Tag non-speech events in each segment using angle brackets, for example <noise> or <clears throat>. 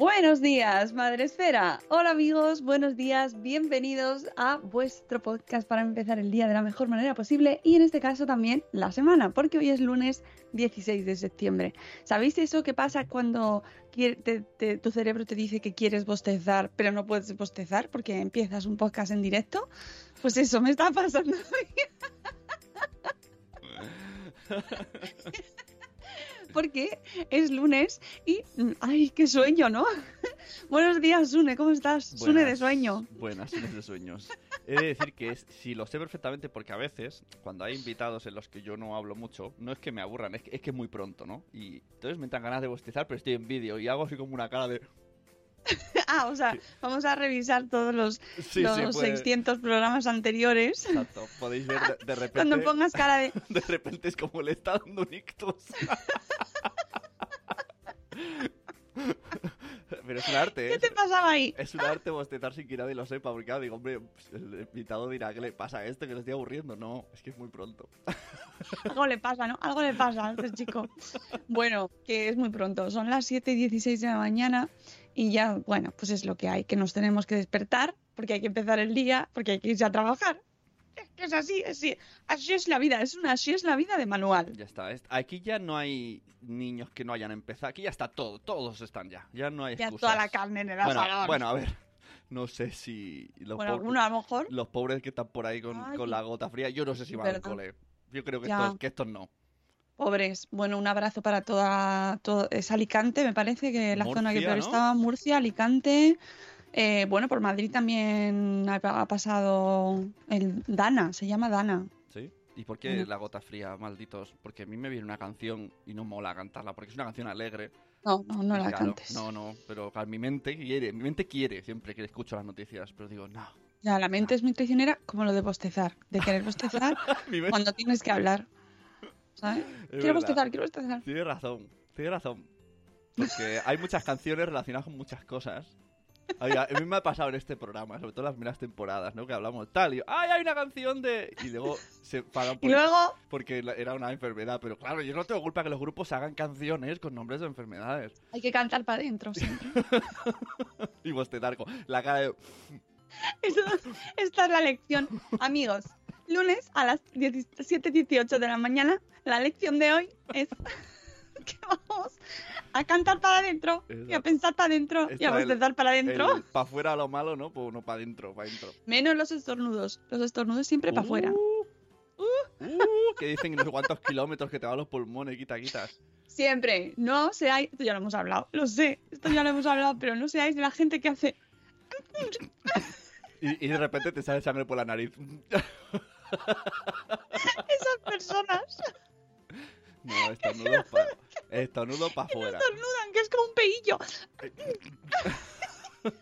Buenos días, Madre Esfera. Hola amigos, buenos días, bienvenidos a vuestro podcast para empezar el día de la mejor manera posible y en este caso también la semana, porque hoy es lunes 16 de septiembre. ¿Sabéis eso que pasa cuando te- tu cerebro te dice que quieres bostezar, pero no puedes bostezar porque empiezas un podcast en directo? Pues eso me está pasando. <laughs> porque es lunes y mm, ay, qué sueño, ¿no? <laughs> Buenos días, Sune, ¿cómo estás? Sune de sueño. Buenas, Sune de sueños. He de decir que es, si lo sé perfectamente porque a veces, cuando hay invitados en los que yo no hablo mucho, no es que me aburran, es que es, que es muy pronto, ¿no? Y entonces me dan ganas de bostezar, pero estoy en vídeo y hago así como una cara de... <laughs> Ah, o sea, vamos a revisar todos los, Sí, los sí, puede- 600 programas anteriores. Exacto, podéis ver de, de repente... Cuando pongas cara de... <laughs> De repente es como le está dando un ictus. <laughs> Pero es un arte, ¿eh? ¿Qué te pasaba ahí? Es un arte bostezar sin que nadie lo sepa, porque claro, digo, hombre, pues, el invitado dirá, ¿qué le pasa a este que le estoy aburriendo? No, es que es muy pronto. Algo le pasa, ¿no? Algo le pasa a este chico. Bueno, que es muy pronto. Son las 7 y 16 de la mañana y ya, bueno, pues es lo que hay, que nos tenemos que despertar porque hay que empezar el día, porque hay que irse a trabajar. Es que es así, así, así es la vida, es una, así es la vida de manual. Ya está. es- Aquí ya no hay niños que no hayan empezado. Aquí ya está todo. Todos están ya. Ya no hay Ya excusas. toda la carne en el bueno, asador. bueno, a ver. <laughs> No sé si los, Bueno, pobres- a lo mejor. los pobres que están por ahí con, Ay, con la gota fría, yo no sé si van al cole. Yo creo que Ya. estos, que estos no. Pobres. Bueno, un abrazo para toda, todo, es Alicante, me parece que la zona que peor ¿no? estaba, Murcia, Alicante. Eh, bueno, por Madrid también ha, ha pasado el Dana, se llama Dana. ¿Sí? ¿Y por qué la gota fría, malditos? Porque a mí me viene una canción y no mola cantarla, porque es una canción alegre. No, no, no la claro, cantes. No, no, pero mi mente quiere, mi mente quiere siempre que escucho las noticias, pero digo, no. Ya, la mente es muy traicionera como lo de bostezar, de querer bostezar <laughs> cuando tienes que hablar. ¿Sabes? quiero verdad. bostezar, quiero bostezar. Tienes razón, tienes razón. Porque hay muchas canciones relacionadas con muchas cosas. Ay, a mí me ha pasado en este programa, sobre todo en las primeras temporadas, ¿no? Que hablamos tal, y yo, ¡ay, hay una canción de...! Y luego se pagan Y luego, porque era una enfermedad. Pero claro, yo no tengo culpa que los grupos hagan canciones con nombres de enfermedades. hay que cantar para adentro siempre. <laughs> Y bostezar con la cara de... Eso- esta es la lección. Amigos, lunes a las 17.18 de la mañana, la lección de hoy es <laughs> que vamos a cantar para adentro y a pensar para adentro y a bostezar para adentro. Para afuera lo malo, ¿no? Pues no para adentro, para adentro. Menos los estornudos. Los estornudos siempre para afuera. Uh, que dicen no sé cuántos kilómetros que te van los pulmones, quita, quitas. Siempre. No seáis. Esto ya lo hemos hablado. Lo sé. Esto ya lo hemos hablado. Pero no seáis de la gente que hace. Y, y de repente te sale sangre por la nariz. <laughs> <laughs> Esas personas No, estornudo para estornudo pa afuera. estornudan, que es como un peillo. <laughs>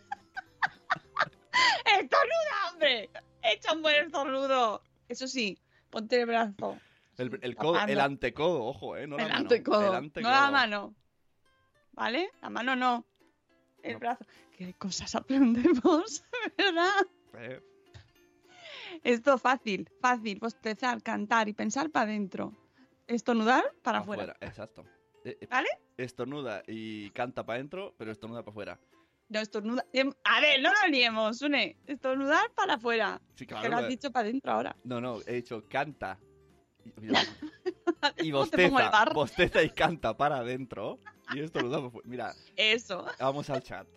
¡Estornuda, hombre! ¡Echa un buen estornudo! Eso sí, ponte el brazo. El, el codo, el Tapando. antecodo, ojo, eh, no la el mano. antecodo. El No la mano. ¿Vale? La mano no. El No. brazo. ¿Qué cosas aprendemos? <laughs> ¿Verdad? Eh, Esto fácil, fácil. Bostezar, cantar y pensar para adentro. Estornudar para afuera. Exacto. Eh, eh, ¿Vale? Estornuda y canta para adentro, pero estornuda para afuera. No, estornuda. em, A ver, no lo liemos, Une. Estornudar para afuera. Sí, que claro. lo has dicho para adentro ahora. No, no, he dicho canta. <laughs> Y, y ¿Cómo te pongo el bosteza, bosteza y canta para adentro. Y estornuda para afuera. Mira, Eso. vamos al chat.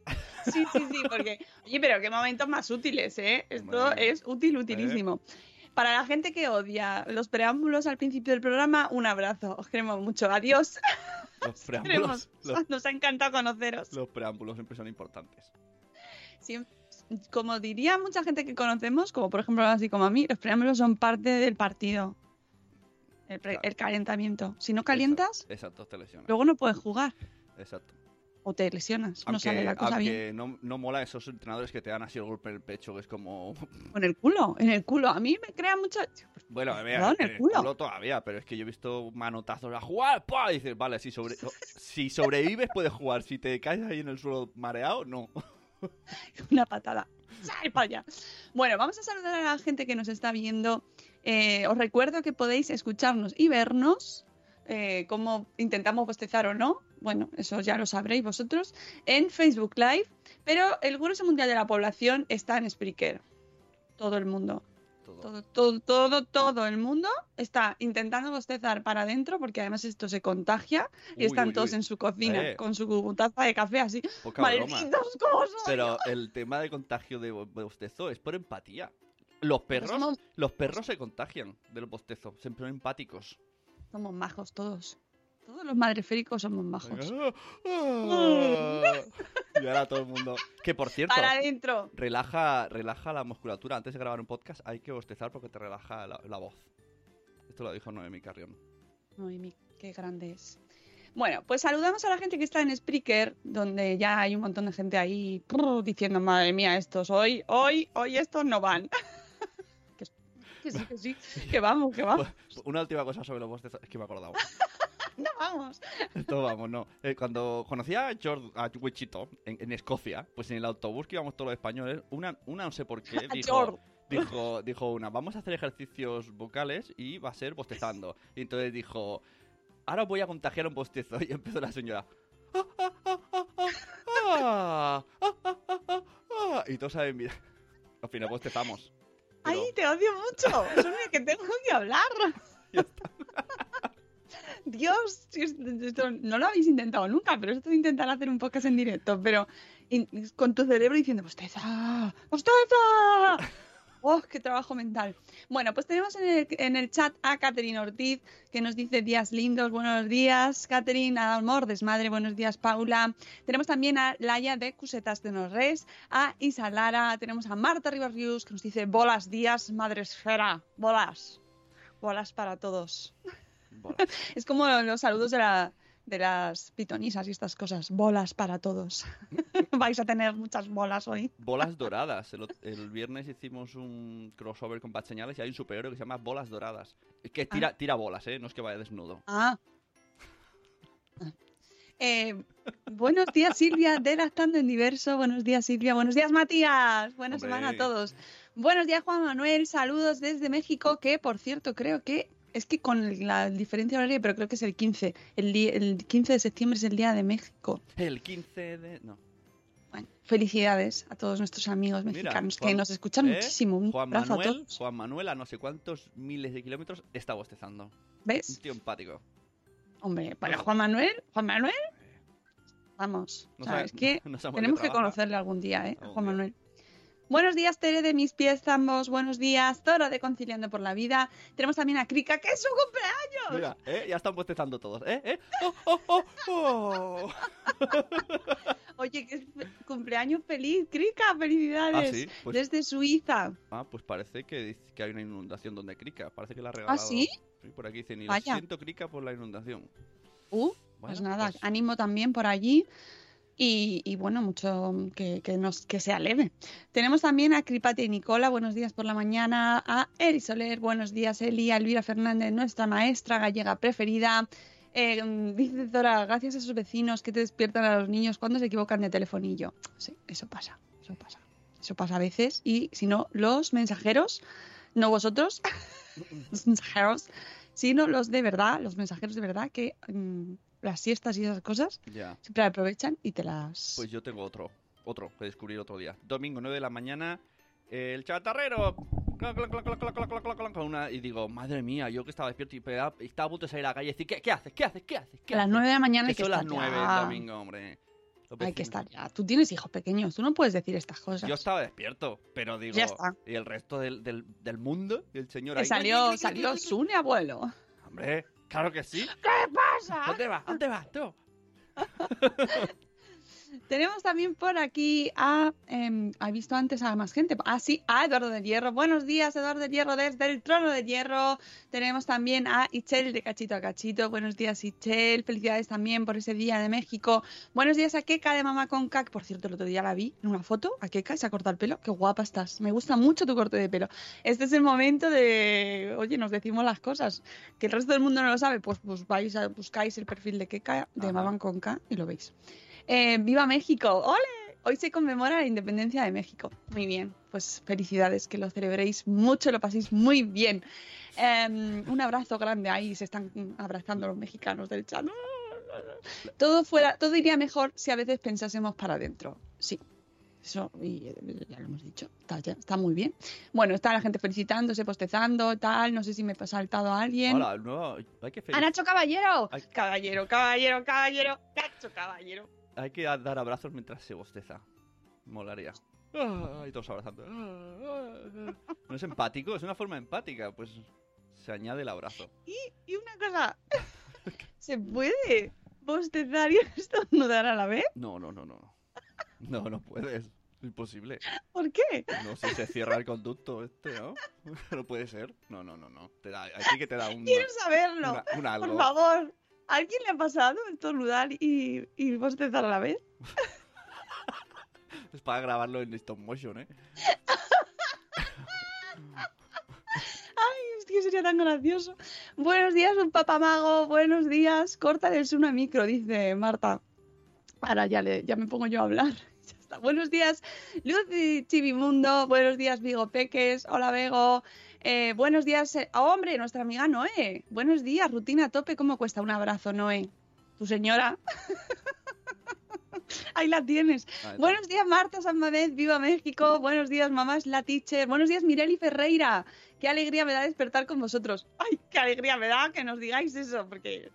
Sí, sí, sí, porque. Oye, pero qué momentos más útiles, ¿eh? Esto es útil, utilísimo. Para la gente que odia los preámbulos al principio del programa, un abrazo. Os queremos mucho. Adiós. Los preámbulos, los, Nos ha encantado conoceros. los preámbulos siempre son importantes. Como diría mucha gente que conocemos, como por ejemplo así como a mí, los preámbulos son parte del partido. El, pre- Claro. el calentamiento. Si no calientas, Exacto, te lesionas. luego no puedes jugar. Exacto. O te lesionas. no sale la cosa bien. no, no mola esos entrenadores que te dan así el golpe en el pecho, que es como... En el culo, en el culo. A mí me crea mucho. Bueno, Perdón, en el el culo. culo todavía, pero es que yo he visto manotazos a jugar, ¡pua! y dices, vale, si, sobre... <laughs> si sobrevives puedes jugar, si te caes ahí en el suelo mareado, no. <laughs> Una patada. ¡Sal para allá! Bueno, vamos a saludar a la gente que nos está viendo. Eh, os recuerdo que podéis escucharnos y vernos, eh, como intentamos bostezar o no. Bueno, eso ya lo sabréis vosotros, en Facebook Live. Pero el grueso mundial de la población está en Spreaker. Todo el mundo. Todo. Todo, todo, todo, el mundo está intentando bostezar para adentro porque además esto se contagia y Uy, están uy, todos uy. en su cocina Eh. con su taza de café así. Poca broma. ¡Malditos soy! Pero el tema de contagio de bo- bostezo es por empatía. Los perros, somos- los perros se contagian del bostezo, siempre son empáticos. Somos majos todos. Todos los madreféricos somos majos. <laughs> Y ahora todo el mundo. Que por cierto, Para adentro. relaja, relaja la musculatura. Antes de grabar un podcast hay que bostezar porque te relaja la, la voz. Esto lo dijo Noemi Carrión. Noemi, qué grande es. Bueno, pues saludamos a la gente que está en Spreaker, donde ya hay un montón de gente ahí prr, diciendo, madre mía, estos hoy, hoy, hoy estos no van. <laughs> que sí, que sí, que vamos, que vamos. Una última cosa sobre los bostezos, es que me acordaba. no vamos. Esto vamos, no. Eh, cuando conocía a George, a Wichito, en, en, Escocia, pues en el autobús que íbamos todos los españoles, una, una no sé por qué, dijo... Dijo, dijo una, vamos a hacer ejercicios vocales y va a ser bostezando. Y entonces dijo, ahora voy a contagiar un bostezo. Y empezó la señora. Y todos saben, mira. Al final bostezamos. Ay, te odio mucho. Es que tengo que hablar. <laughs> Dios, esto no lo habéis intentado nunca, pero esto de intentar hacer un podcast en directo, pero in- con tu cerebro diciendo, ¡Bosteza! ¡Bosteza! ¡Oh, qué trabajo mental! Bueno, pues tenemos en el, en el chat a Catherine Ortiz, que nos dice días lindos, buenos días, Catherine, a Amor, desmadre, buenos días, Paula. Tenemos también a Laia de Cusetas de Norres, a Isa Lara, tenemos a Marta Ribarrius, que nos dice bolas días, madre esfera, bolas. Bolas para todos. Bolas. <laughs> Es como los saludos de, la, de las pitonisas y estas cosas. Bolas para todos. <laughs> Vais a tener muchas bolas hoy. Bolas doradas. El, viernes hicimos un crossover con Bad Señales y hay un superhéroe que se llama Bolas Doradas. Que tira, tira bolas, ¿eh? No es que vaya desnudo. Ah. Eh, buenos días, Silvia, de Lactando en Diverso. Buenos días, Silvia. Buenos días, Matías. Buena Hombre. semana a todos. Buenos días, Juan Manuel. Saludos desde México, que por cierto creo que es que con la diferencia horaria, pero creo que es el 15. El, el 15 de septiembre es el Día de México. El 15 de... No. Bueno, felicidades a todos nuestros amigos Mira, mexicanos que nos escuchan ¿eh? muchísimo. Un Juan abrazo a Manuel, todos. Juan Manuel a no sé cuántos miles de kilómetros está bostezando. Un ¿Ves? tío empático. Hombre, para. Juan Manuel, Juan Manuel, vamos. No <laughs> que no tenemos que conocerle algún día, ¿eh? a Algún Juan día. Manuel. Buenos días, Tere de mis pies ambos. Buenos días, Zora de Conciliando por la Vida. Tenemos también a Krika, que es su cumpleaños. Mira, ¿eh? Ya están bostezando todos, ¿eh? ¿eh? ¡Oh, oh, oh, oh! <laughs> Oye, que cumpleaños feliz, Krika, felicidades. Ah, sí, pues- Desde Suiza. Ah, pues parece que, que hay una inundación donde Krika. Parece que la ha regalado. ¿Ah, sí? por aquí dicen, y lo siento Krika por la inundación. Uh, Bueno, pues nada, pues- ánimo también por allí. Y, y bueno, mucho que, que, nos, que sea leve. Tenemos también a Cripati y Nicola, buenos días por la mañana. A Eli Soler, buenos días, Eli. A Elvira Fernández, nuestra maestra gallega preferida. Eh, dice Zora, gracias a esos vecinos que te despiertan a los niños cuando se equivocan de telefonillo. Sí, eso pasa, eso pasa. Eso pasa a veces. Y si no, los mensajeros no vosotros, <laughs> los mensajeros, sino los de verdad, los mensajeros de verdad que mm, las siestas y esas cosas, ya. siempre aprovechan y te las... Pues yo tengo otro, otro que descubrir otro día. Domingo 9 de la mañana, el chatarrero. Una, y digo, madre mía, yo que estaba despierto y estaba a punto de salir a la calle y decir, ¿qué, qué haces? ¿Qué haces? ¿Qué haces? ¿Qué a las 9 de la mañana hay que, que son las 9 ya. domingo, hombre. Hay que estar ya. Tú tienes hijos pequeños, tú no puedes decir estas cosas. Yo estaba despierto, pero digo, ya está. ¿y el resto del, del, del mundo? El señor ahí, salió, salió Sune, abuelo. Hombre, claro que sí. ¿Qué pasa? ¿Dónde vas? ¿Dónde vas tú? <laughs> Tenemos también por aquí a. ¿Ha visto antes a más gente? Ah, sí, a Eduardo del Hierro. Buenos días, Eduardo del Hierro, desde el trono de hierro. Tenemos también a Ichel de Cachito a Cachito. Buenos días, Ichel. Felicidades también por ese día de México. Buenos días a Keka de Mamá con Cac. Por cierto, el otro día la vi en una foto. A Keka se ha cortado el pelo. Qué guapa estás. Me gusta mucho tu corte de pelo. Este es el momento de. Oye, nos decimos las cosas. Que el resto del mundo no lo sabe. Pues, pues vais a buscáis el perfil de Keka de. Mamá con K y lo veis. Eh, ¡Viva México! ¡Ole! Hoy se conmemora la independencia de México. Muy bien, pues felicidades, que lo celebréis mucho, lo paséis muy bien. Em, un abrazo grande ahí, se están abrazando los mexicanos del chat. Todo fuera, todo iría mejor si a veces pensásemos para adentro. Sí. Eso, y eh, ya lo hemos dicho, está, ya- está muy bien. Bueno, está la gente felicitándose, postezando, tal. No sé si me he saltado a alguien. Hola, no, hay que ¡A Nacho Caballero! Caballero, caballero, caballero, Nacho Caballero. Hay que dar abrazos mientras se bosteza. Molaría. Ah, Y todos abrazando. Ah, ah, ah. No es empático, es una forma empática. Pues se añade el abrazo. Y, y una cosa, <laughs> ¿se puede bostezar y estornudar a la vez? No, no, no, no. No, no puedes. Es imposible. ¿Por qué? No, si se cierra el conducto este, ¿no? <laughs> No puede ser. No, no, no, no. Te da, aquí que te da un, Quiero saberlo. una- un algo. Por favor. ¿A alguien le ha pasado estornudar y, y bostezar a la vez? Es para grabarlo en stop motion, ¿eh? Ay, es que sería tan gracioso. Buenos días, un papamago. Buenos días. Córtales una micro, dice Marta. Ahora ya, le, ya me pongo yo a hablar. <laughs> Ya está. Buenos días, Lucy Chivimundo. Buenos días, Vigo Peques. Hola, Bego. Eh, buenos días, eh, oh, hombre, nuestra amiga Noé. Buenos días, rutina a tope. ¿Cómo cuesta un abrazo, Noé? Tu señora. <laughs> Ahí la tienes. Ahí. Buenos días, Marta Sanmanet, viva México. Buenos días, mamás La Teacher. Buenos días, Mireli Ferreira. Qué alegría me da despertar con vosotros. Ay, qué alegría me da que nos digáis eso, porque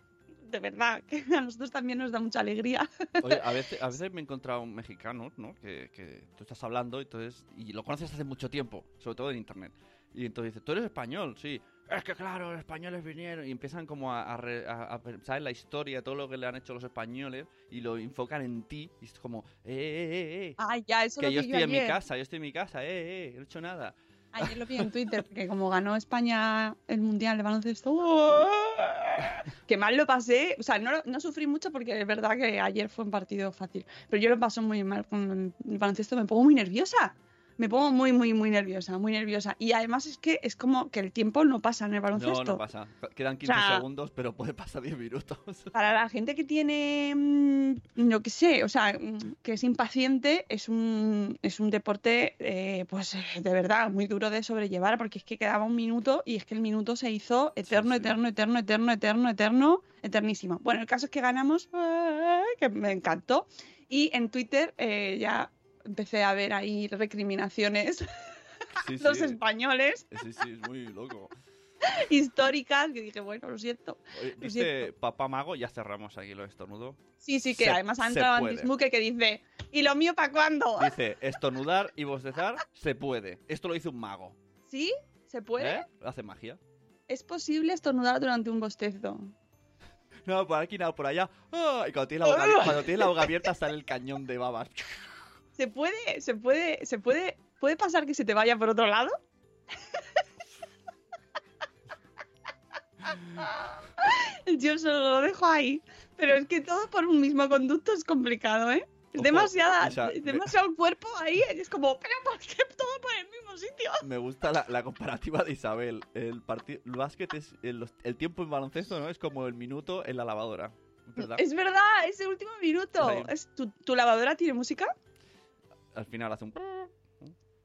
de verdad <laughs> que a nosotros también nos da mucha alegría. Oye, a <laughs> veces, a veces me he encontrado mexicanos, ¿no? Que, que tú estás hablando y, entonces, y lo conoces hace mucho tiempo, sobre todo en internet. Y entonces dices, ¿tú eres español? Sí. Es que claro, los españoles vinieron y empiezan como a, a re- a- a pensar en la historia, todo lo que le han hecho los españoles y lo enfocan en ti. Y es como, eh, eh, eh, eh. Ay, ya, eso que lo yo estoy en mi ayer. casa, yo estoy en mi casa, eh, eh, no he hecho nada. Ayer lo vi en Twitter, porque como ganó España el Mundial de Baloncesto, ¡oh! <laughs> que mal lo pasé. O sea, no, no sufrí mucho porque es verdad que ayer fue un partido fácil. Pero yo lo paso muy mal con el baloncesto, me pongo muy nerviosa. Me pongo muy, muy, muy nerviosa, muy nerviosa. Y además es que es como que el tiempo no pasa en el baloncesto. No, no pasa. Quedan 15 sea- segundos, pero puede pasar 10 minutos. <laughs> Para la gente que tiene, mm, yo qué sé, o sea, mm, que es impaciente, es un, es un deporte, eh, pues eh, de verdad, muy duro de sobrellevar, porque es que quedaba un minuto y es que el minuto se hizo eterno, sí. eterno, eterno, eterno, eterno, eterno, eternísimo. Bueno, el caso es que ganamos, que me encantó. Y en Twitter eh, ya empecé a ver ahí recriminaciones <laughs> Sí, los sí. españoles Sí, sí, es muy loco. <laughs> históricas, que dije, bueno, lo siento. Dice. Papá Mago, ya cerramos aquí lo estornudo. Sí, sí, que Se- además ha entrado en puede. Dismuke que dice, ¿y lo mío para cuándo? <laughs> Dice, estornudar y bostezar se puede. Esto lo hizo un mago. ¿Sí? ¿Se puede? ¿Eh? Hace magia. Es posible estornudar durante un bostezo. No, por aquí, no, por allá. Ah, y cuando tienes la boca, cuando tienes la boca abierta sale el cañón de babas. ¿Se puede, se puede, se puede, puede pasar que se te vaya por otro lado? <laughs> Yo solo lo dejo ahí. Pero es que todo por un mismo conducto es complicado, ¿eh? Es demasiada, es me- demasiado el cuerpo ahí. Es como, pero ¿por qué todo por el mismo sitio? Me gusta la, la comparativa de Isabel. El, partido, el básquet es. El, tiempo en baloncesto, ¿no? Es como el minuto en la lavadora. ¿Verdad? Es verdad, ese último minuto. Ahí. Es, ¿tu, tu lavadora tiene música? Al final hace un.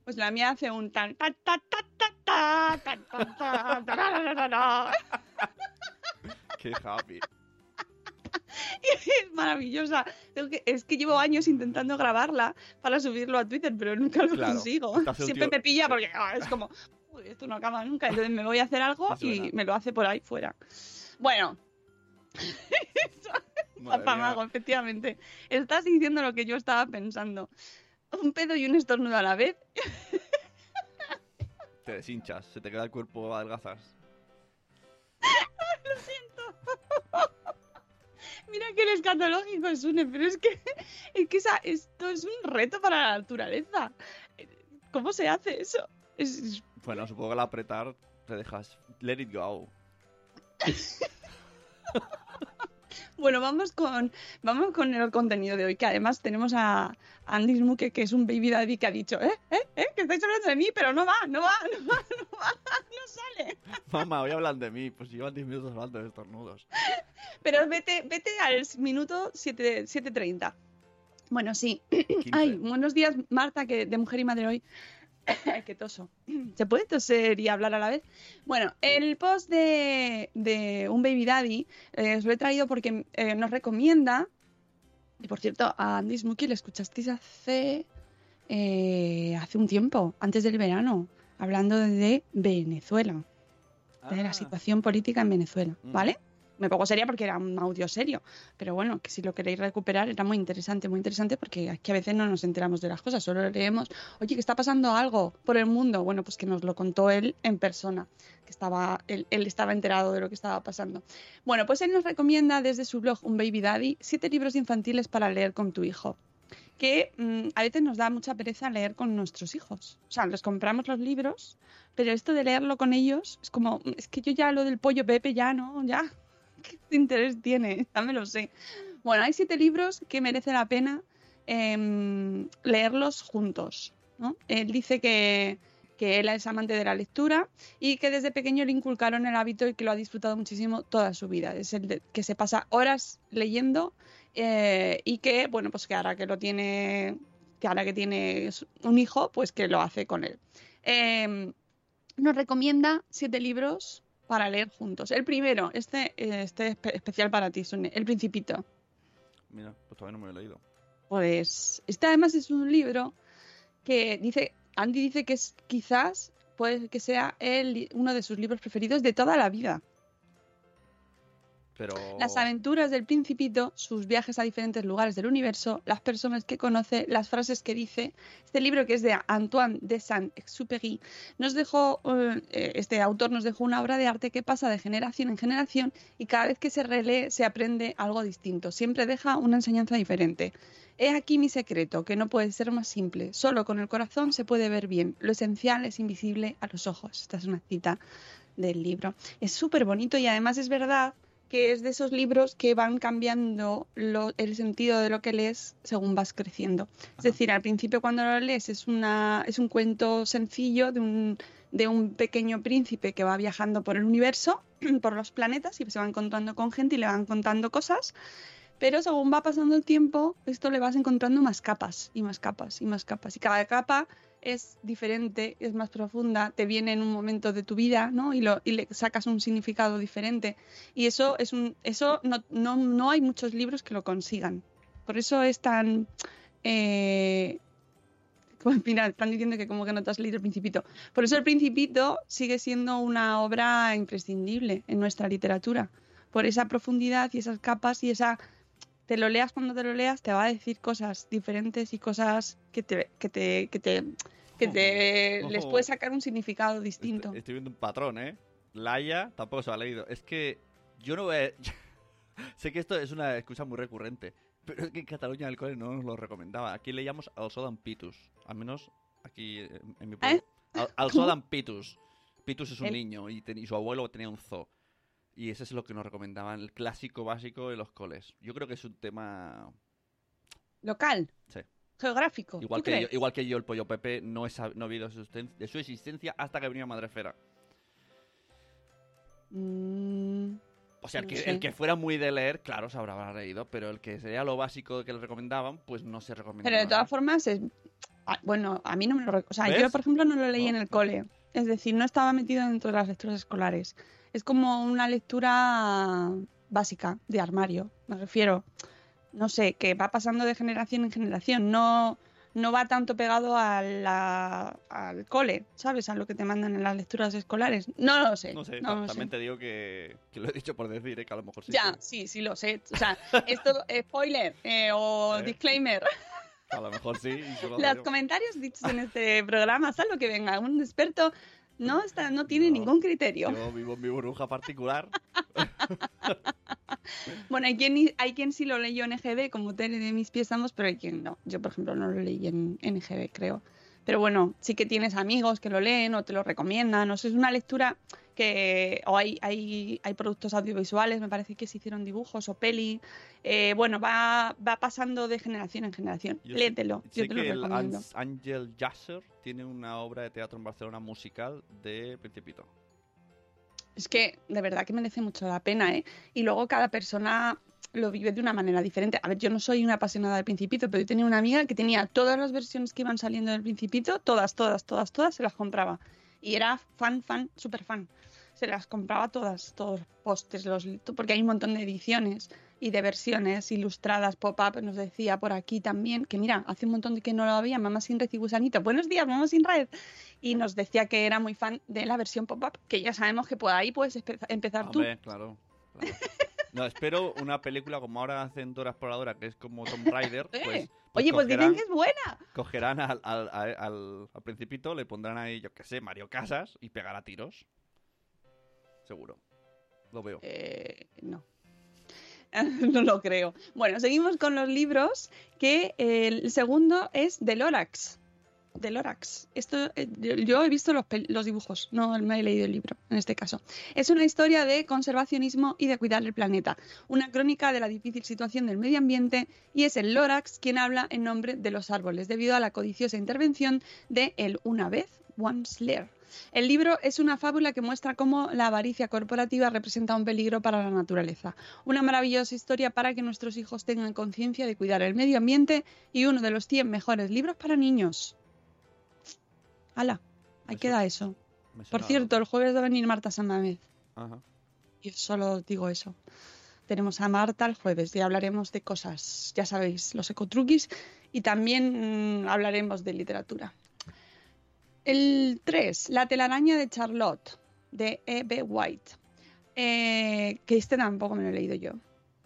Pues la mía hace un tan, tan, tan, tan, tan, tan. ta, tan, tan, tan, tarararara. Qué happy. Es maravillosa. Es que llevo años intentando grabarla para subirlo a Twitter, pero nunca lo Claro, consigo. Siempre tío- me pilla porque ah, es como, "Uy, esto no acaba nunca. Entonces me voy a hacer algo y me lo hace por ahí fuera. Bueno, mía. efectivamente. Estás diciendo lo que yo estaba pensando. Un pedo y un estornudo a la vez. <laughs> Te deshinchas, se te queda el cuerpo adelgazas. <laughs> Lo siento. Mira que el escatológico es une, pero es que, es que esa- esto es un reto para la naturaleza. ¿Cómo se hace eso? Es- es- Bueno, supongo que al apretar te dejas. Let it go. <laughs> Bueno, vamos con, vamos con el contenido de hoy, que además tenemos a Andy Smuke, que es un baby daddy que ha dicho, ¿eh? ¿eh? ¿eh? Que estáis hablando de mí, pero no va, no va, <laughs> no va, no va, no sale. Mamá, hoy hablan de mí. Pues llevan 10 minutos hablando de estornudos. Pero vete, vete al minuto 7 7.30. Bueno, sí. Ay, buenos días, Marta, que de Mujer y Madre hoy. Qué toso. <clears throat> ¿Se puede toser y hablar a la vez? Bueno, el post de, de un Baby Daddy eh, os lo he traído porque eh, nos recomienda, y por cierto, a Andy Smokey le escuchasteis hace, eh, hace un tiempo, antes del verano, hablando de Venezuela, de la Ah. situación política en Venezuela, Mm. Me pongo seria porque era un audio serio, pero bueno, que si lo queréis recuperar era muy interesante, muy interesante porque aquí a veces no nos enteramos de las cosas, solo leemos, oye, que está pasando algo por el mundo, bueno, pues que nos lo contó él en persona, que estaba, él, estaba enterado de lo que estaba pasando. Bueno, pues él nos recomienda desde su blog Un Baby Daddy siete libros infantiles para leer con tu hijo que mm, a veces nos da mucha pereza leer con nuestros hijos. O sea, les compramos los libros, pero esto de leerlo con ellos es como, "Mm, es que yo ya lo del pollo Pepe ya no, ya, <laughs> ¿qué interés tiene? <laughs> Ya me lo sé. Bueno, hay siete libros que merece la pena em, leerlos juntos. ¿no? Él dice que, él es amante de la lectura y que desde pequeño le inculcaron el hábito y que lo ha disfrutado muchísimo toda su vida. Es el de- que se pasa horas leyendo eh, y que, bueno, pues que ahora que lo tiene, que ahora que tiene un hijo, pues que lo hace con él. Em, nos recomienda siete libros para leer juntos. El primero, este, eh, este es espe- especial para ti, Sune, El Principito. Mira, pues todavía no me lo he leído. Pues este además es un libro que dice, Andy dice que es quizás puede que sea el, uno de sus libros preferidos de toda la vida. Las aventuras del principito, sus viajes a diferentes lugares del universo, las personas que conoce, las frases que dice. Este libro que es de Antoine de Saint-Exupéry nos dejó, eh, eh, este autor nos dejó una obra de arte que pasa de generación en generación y cada vez que se relee se aprende algo distinto. Siempre deja una enseñanza diferente. He aquí mi secreto, que no puede ser más simple. Solo con el corazón se puede ver bien. Lo esencial es invisible a los ojos. Esta es una cita del libro. Es súper bonito y además es verdad que es de esos libros que van cambiando lo- el sentido de lo que lees según vas creciendo. Es decir, al principio cuando lo lees es, una, es un cuento sencillo de un, de un pequeño príncipe que va viajando por el universo, <clears throat> por los planetas y se va encontrando con gente y le van contando cosas. Pero según va pasando el tiempo, esto le vas encontrando más capas y más capas y más capas. Y cada capa es diferente, es más profunda, te viene en un momento de tu vida, ¿no? Y, le sacas un significado diferente. Y eso es un, eso no, no, no hay muchos libros que lo consigan. Por eso es tan eh, <laughs> Mira, están diciendo que como que no te has leído El Principito. Por eso El Principito sigue siendo una obra imprescindible en nuestra literatura. Por esa profundidad y esas capas y esa... Te lo leas cuando te lo leas, te va a decir cosas diferentes y cosas que te, que te, que te, que te les puede sacar un significado distinto. Estoy viendo un patrón, ¿eh? Laia tampoco se lo ha leído. Es que yo no he... <laughs> sé que esto es una excusa muy recurrente, pero es que en Cataluña el cole no nos lo recomendaba. Aquí leíamos al Sodan Pitus, al menos aquí eh, en mi pueblo. Al, al <laughs> ¿Cómo? Sodan Pitus. Pitus es un El- niño y, ten- y su abuelo tenía un zoo. Y ese es lo que nos recomendaban, el clásico básico de los coles. Yo creo que es un tema... Local, Sí. geográfico. Igual ¿tú que, yo, crees? igual que yo, el pollo Pepe, no he, no he habido de su existencia hasta que venía Madrefera. Mm, O sea, el No que, sé. el que fuera muy de leer, claro, se habrá leído, pero el que sería lo básico que le recomendaban, pues no se recomendaba. pero de todas formas, es... ah, bueno, a mí no me lo... O sea, yo, por ejemplo, no lo leí Oh. en el cole. Es decir, no estaba metido dentro de las lecturas escolares. Es como una lectura básica, de armario, me refiero. No sé, que va pasando de generación en generación. No, no va tanto pegado a la- al cole, ¿sabes? A lo que te mandan en las lecturas escolares. No lo sé. No sé, no también sé. te digo que, que lo he dicho por decir, ¿eh? que a lo mejor sí. Ya, sí, sí lo sé. O sea, esto, <laughs> spoiler eh, o Eh. disclaimer. A lo mejor sí. Los comentarios dichos en este programa, salvo que venga un experto, no está, no tiene ningún criterio. Yo vivo en mi burbuja particular. <laughs> Bueno, hay quien, hay quien sí lo leyó en EGB, como Tere de mis pies estamos, pero hay quien no. Yo, por ejemplo, no lo leí en, en EGB, creo. Pero bueno, sí que tienes amigos que lo leen o te lo recomiendan. O sea, es una lectura que. O hay, hay, hay productos audiovisuales, me parece que se hicieron dibujos o peli. Eh, bueno, va, va pasando de generación en generación. Yo sé- Léetelo, sé yo te lo que recomiendo. Ángel Jasser tiene una obra de teatro en Barcelona musical de Principito. Es que de verdad que merece mucho la pena, ¿eh? Y luego cada persona lo vive de una manera diferente. A ver, yo no soy una apasionada del Principito, pero yo tenía una amiga que tenía todas las versiones que iban saliendo del Principito, todas, todas, todas, todas, se las compraba. Y era fan, fan, súper fan. Se las compraba todas, todos los postes, los, porque hay un montón de ediciones y de versiones ilustradas, pop-up, nos decía por aquí también, que mira, hace un montón de que no lo había, Mamá sin red y Gusanito, buenos días, Mamá sin red, y nos decía que era muy fan de la versión pop-up, que ya sabemos que por ahí puedes empezar tú. Hombre, claro. claro. <laughs> No, espero una película como ahora hacen Dora Exploradora, que es como Tomb Raider. Eh, Pues, Oye, pues dicen que es buena. Cogerán al, al, al- al- Principito, le pondrán ahí, yo qué sé, Mario Casas y pegará tiros. Seguro. Lo veo. Eh, no. <laughs> no lo creo. Bueno, seguimos con los libros, que el segundo es de Lorax. De Lorax. Esto, eh, yo, he visto los dibujos, no me he leído el libro en este caso. Es una historia de conservacionismo y de cuidar el planeta. Una crónica de la difícil situación del medio ambiente y es el Lorax quien habla en nombre de los árboles debido a la codiciosa intervención de el una vez, Once Lair. El libro es una fábula que muestra cómo la avaricia corporativa representa un peligro para la naturaleza. Una maravillosa historia para que nuestros hijos tengan conciencia de cuidar el medio ambiente y uno de los 100 mejores libros para niños. ¡Hala! Ahí queda eso. Por cierto, el jueves va a venir Marta Sanmamez. algo. Ajá. Yo solo digo eso. Tenemos a Marta el jueves y hablaremos de cosas, ya sabéis, los ecotruquis y también mm, hablaremos de literatura. El 3, La telaraña de Charlotte, de E.B. White. Eh, que este tampoco me lo he leído yo,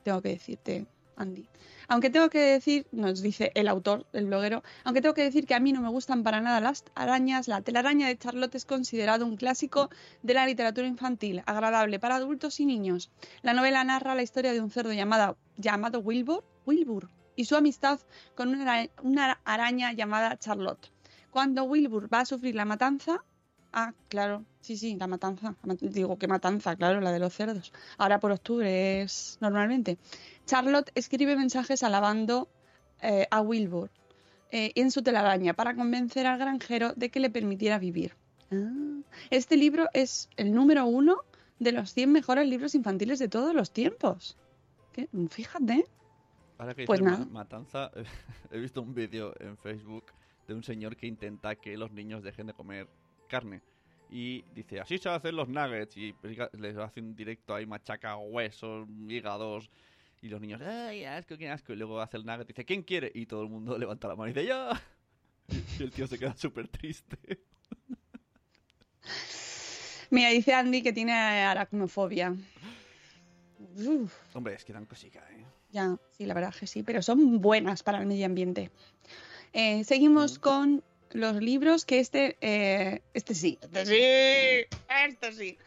tengo que decirte, Andy. Aunque tengo que decir, nos dice el autor, el bloguero, aunque tengo que decir que a mí no me gustan para nada las arañas, la telaraña de Charlotte es considerado un clásico de la literatura infantil, agradable para adultos y niños. La novela narra la historia de un cerdo llamada- llamado Wilbur, Wilbur y su amistad con una, una araña llamada Charlotte. Cuando Wilbur va a sufrir la matanza, ah, claro, sí, sí, la matanza, digo que matanza, claro, la de los cerdos. Ahora por octubre es normalmente. Charlotte escribe mensajes alabando eh, a Wilbur eh, en su telaraña para convencer al granjero de que le permitiera vivir. Ah, Este libro es el número uno de los 100 mejores libros infantiles de todos los tiempos. ¿Qué? Fíjate. Ahora que Pues nada. matanza, <laughs> he visto un vídeo en Facebook de un señor que intenta que los niños dejen de comer carne. Y dice, así se hacen los nuggets. Y les hace un directo ahí, machaca huesos, hígados. Y los niños, ¡ay, asco, qué asco! Y luego hace el nugget y dice, ¿quién quiere? Y todo el mundo <laughs> levanta la mano y dice, ¡yo! <laughs> Y el tío se queda súper triste. <laughs> Mira, dice Andy que tiene aracnofobia. Uf, Hombre, es que dan cosica, ¿eh? ya, sí, la verdad que sí, pero son buenas para el medio ambiente. Eh, seguimos con los libros, que este, eh, este sí, este sí, este sí.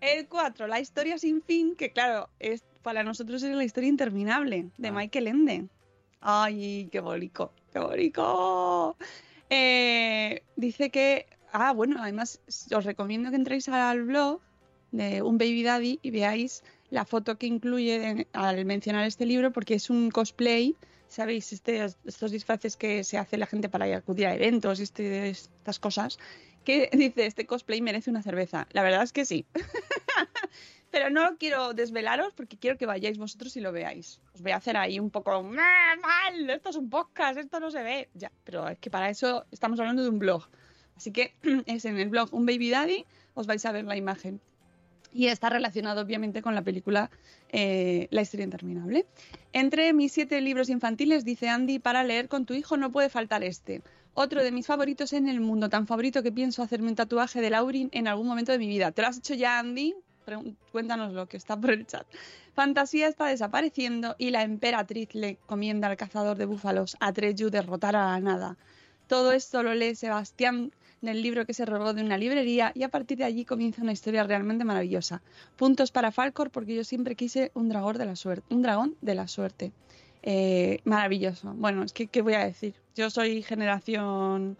El 4, La historia sin fin, que claro, es, para nosotros es la historia interminable, de Ah. Michael Ende. Ay, qué bonito, qué bonito. Eh, dice que, ah, bueno, además os recomiendo que entréis al blog de un Baby Daddy y veáis la foto que incluye al mencionar este libro porque es un cosplay, ¿sabéis? Este- estos disfraces que se hace la gente para acudir a eventos y este- estas cosas, que <laughs> dice, este cosplay merece una cerveza. La verdad es que sí. <laughs> Pero no quiero desvelaros porque quiero que vayáis vosotros y lo veáis. Os voy a hacer ahí un poco "Ah, mal, esto es un podcast, esto no se ve. Ya, pero es que para eso estamos hablando de un blog. Así que <clears throat> es en el blog Un Baby Daddy, os vais a ver la imagen. Y está relacionado obviamente con la película eh, La historia interminable. Entre mis siete libros infantiles, dice Andy, para leer con tu hijo no puede faltar este. Otro de mis favoritos en el mundo, tan favorito que pienso hacerme un tatuaje de Laurin en algún momento de mi vida. ¿Te lo has hecho ya, Andy? Pregun- Cuéntanoslo, que está por el chat. Fantasía está desapareciendo y la emperatriz le comienda al cazador de búfalos a Treyu derrotar a la nada. Todo esto lo lee Sebastián del libro que se robó de una librería y a partir de allí comienza una historia realmente maravillosa. Puntos para Falcor porque yo siempre quise un dragón de la suerte, un dragón de la suerte. Eh, maravilloso. Bueno, es que qué voy a decir. Yo soy generación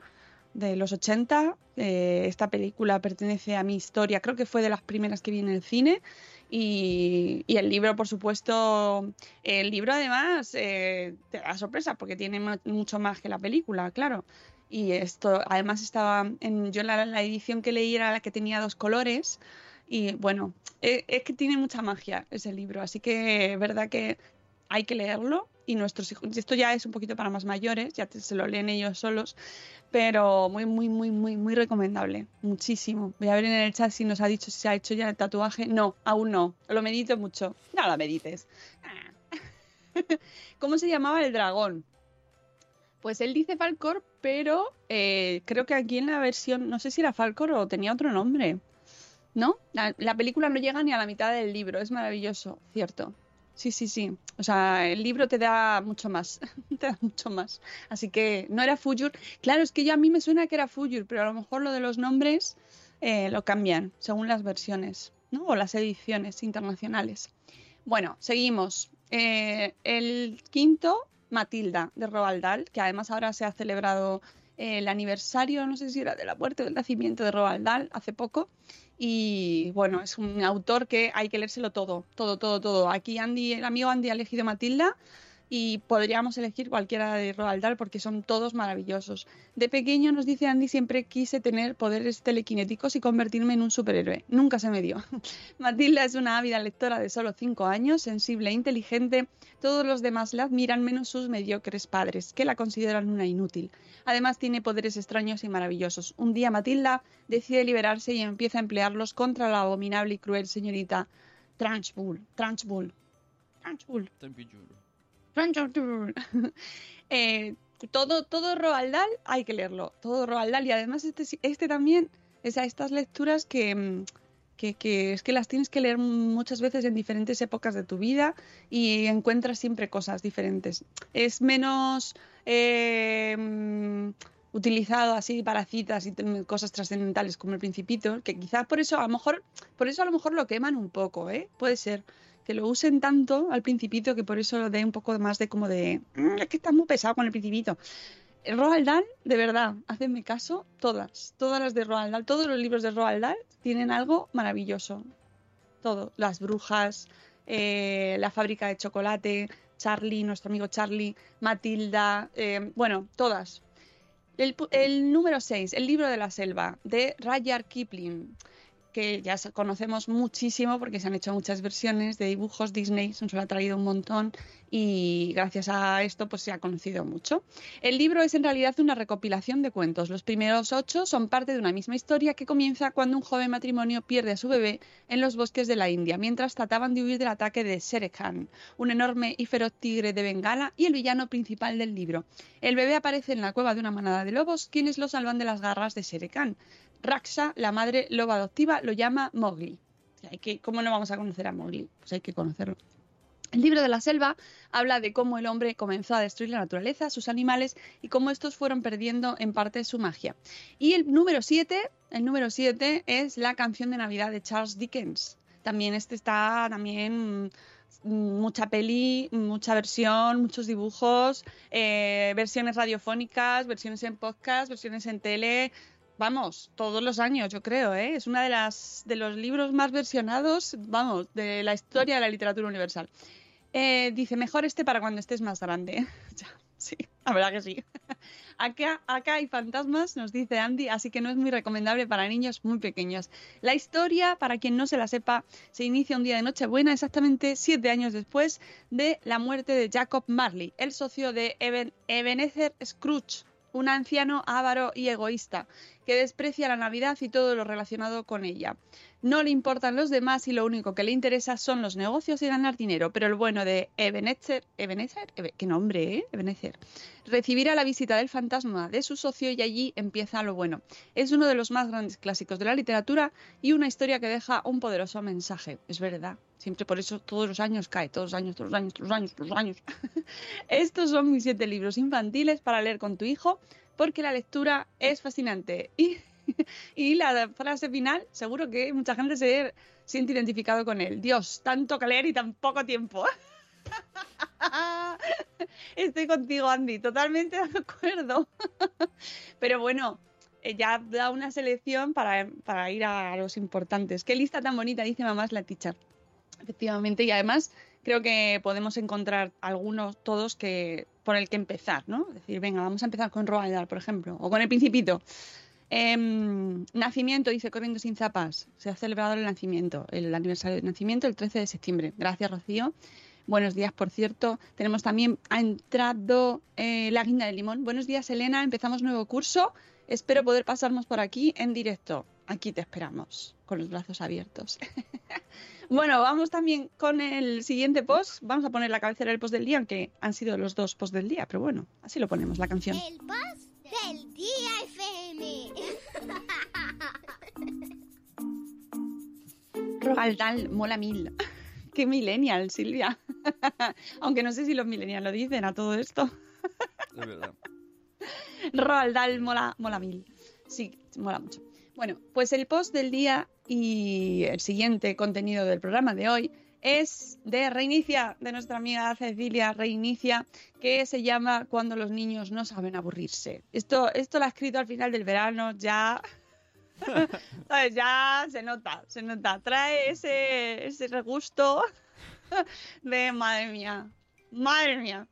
de los 80. eh, esta película pertenece a mi historia. Creo que fue de las primeras que vi en el cine. Y, el libro, por supuesto, el libro además eh, te da sorpresa porque tiene mu- mucho más que la película, claro. Y esto, además estaba, en, yo la, la edición que leí era la que tenía dos colores. Y bueno, eh, es que tiene mucha magia ese libro, así que verdad que hay que leerlo y nuestros hijos, esto ya es un poquito para más mayores, ya se lo leen ellos solos, pero muy, muy, muy, muy, muy recomendable, muchísimo. Voy a ver en el chat si nos ha dicho si se ha hecho ya el tatuaje. No, aún no, lo medito mucho. No lo medites. Ah. <laughs> ¿Cómo se llamaba el dragón? Pues él dice Falcor, pero eh, creo que aquí en la versión, no sé si era Falcor o tenía otro nombre. ¿No? La, la película no llega ni a la mitad del libro, es maravilloso, cierto. Sí, sí, sí. O sea, el libro te da mucho más. <laughs> te da mucho más. Así que no era Fujur. Claro, es que ya a mí me suena que era Fujur, pero a lo mejor lo de los nombres eh, lo cambian según las versiones, ¿no? O las ediciones internacionales. Bueno, seguimos. Eh, el quinto, Matilda, de Roald Dahl, que además ahora se ha celebrado eh, el aniversario, no sé si era de la muerte o del nacimiento de Roald Dahl, hace poco. Y bueno, es un autor que hay que leérselo todo, todo, todo, todo. Aquí Andy, el amigo Andy ha elegido Matilda y podríamos elegir cualquiera de Roald Dahl porque son todos maravillosos. De pequeño nos dice Andy siempre quise tener poderes telequinéticos y convertirme en un superhéroe. Nunca se me dio. <laughs> Matilda es una ávida lectora de solo 5 años, sensible e inteligente. Todos los demás la admiran menos sus mediocres padres, que la consideran una inútil. Además tiene poderes extraños y maravillosos. Un día Matilda decide liberarse y empieza a emplearlos contra la abominable y cruel señorita Trunchbull. Trunchbull. Trunchbull. <laughs> Eh, todo, todo Roald Dahl hay que leerlo. Todo Roald Dahl. Y además este, este también es a estas lecturas que, mm, que, que es que las tienes que leer muchas veces en diferentes épocas de tu vida y encuentras siempre cosas diferentes. Es menos eh, mm, utilizado así para citas y tem- cosas trascendentales como el Principito, que quizás por eso a lo mejor, por eso a lo mejor lo queman un poco, ¿eh? Puede ser que lo usen tanto al Principito que por eso lo dé un poco más de como de "Mm, es que está muy pesado con el Principito. Roald Dahl, de verdad, hacedme caso, todas, todas las de Roald Dahl, todos los libros de Roald Dahl tienen algo maravilloso. Todo, las brujas, eh, la fábrica de chocolate, Charlie, nuestro amigo Charlie, Matilda, eh, bueno, todas. El, número 6, El libro de la selva, de Rudyard Kipling, que ya se- conocemos muchísimo porque se han hecho muchas versiones de dibujos, Disney nos lo ha traído un montón y gracias a esto pues se ha conocido mucho. El libro es en realidad una recopilación de cuentos. Los primeros ocho son parte de una misma historia que comienza cuando un joven matrimonio pierde a su bebé en los bosques de la India mientras trataban de huir del ataque de Shere Khan, un enorme y feroz tigre de Bengala y el villano principal del libro. El bebé aparece en la cueva de una manada de lobos quienes lo salvan de las garras de Shere Khan. Raksha, la madre loba adoptiva, lo llama Mowgli. O sea, hay que, ¿Cómo no vamos a conocer a Mowgli? Pues hay que conocerlo. El libro de la selva habla de cómo el hombre comenzó a destruir la naturaleza, sus animales y cómo estos fueron perdiendo en parte su magia. Y el número 7, el número 7 es la canción de Navidad de Charles Dickens. También este está también mm, mucha peli, mucha versión, muchos dibujos, eh, versiones radiofónicas, versiones en podcast, versiones en tele. Vamos, todos los años, yo creo, ¿eh? Es uno de de los libros más versionados, vamos, de la historia de la literatura universal. Eh, dice, mejor este para cuando estés más grande. <laughs> Sí, la verdad que sí. <laughs> acá, acá hay fantasmas, nos dice Andy, así que no es muy recomendable para niños muy pequeños. La historia, para quien no se la sepa, se inicia un día de Nochebuena, exactamente siete años después de la muerte de Jacob Marley, el socio de Eben- Ebenezer Scrooge, un anciano avaro y egoísta. que desprecia la Navidad y todo lo relacionado con ella. No le importan los demás y lo único que le interesa son los negocios y ganar dinero. Pero el bueno de Ebenezer, Ebenezer, Ebe- qué nombre, ¿eh? Ebenezer, recibirá la visita del fantasma de su socio y allí empieza lo bueno. Es uno de los más grandes clásicos de la literatura y una historia que deja un poderoso mensaje. Es verdad. Siempre por eso todos los años cae, todos los años, todos los años, todos los años, todos los años. <laughs> Estos son mis siete libros infantiles para leer con tu hijo porque la lectura es fascinante. <laughs> y la frase final, seguro que mucha gente se siente identificado con él. Dios, tanto que leer y tan poco tiempo. <laughs> Estoy contigo, Andy, totalmente de acuerdo. <laughs> Pero bueno, eh, ya da una selección para, para ir a los importantes. Qué lista tan bonita, dice mamás la teacher. Efectivamente, y además creo que podemos encontrar algunos, todos, que por el que empezar, ¿no? Es decir, venga, vamos a empezar con Roald Dahl, por ejemplo, o con El Principito. Em, nacimiento, dice Corriendo sin zapas. Se ha celebrado el nacimiento, el aniversario de nacimiento, el 13 de septiembre. Gracias, Rocío. Buenos días, por cierto. Tenemos también, ha entrado eh, la guinda de limón. Buenos días, Elena. Empezamos nuevo curso. Espero poder pasarnos por aquí en directo. Aquí te esperamos, con los brazos abiertos. <laughs> bueno, vamos también con el siguiente post. Vamos a poner la cabecera del post del día, aunque han sido los dos posts del día, pero bueno, así lo ponemos, la canción. El post del día FM. Roald <laughs> Dahl mola mil. <laughs> Qué millennial, Silvia. <laughs> Aunque no sé si los millennials lo dicen a todo esto. Es verdad. Roald Dahl mola, mola mil. Sí, mola mucho. Bueno, pues el post del día y el siguiente contenido del programa de hoy es de Reinicia, de nuestra amiga Cecilia Reinicia, que se llama Cuando los niños no saben aburrirse. Esto, esto lo ha escrito al final del verano, ya. <laughs> ¿Sabes? Ya se nota, se nota. Trae ese, ese regusto <laughs> de madre mía, madre mía.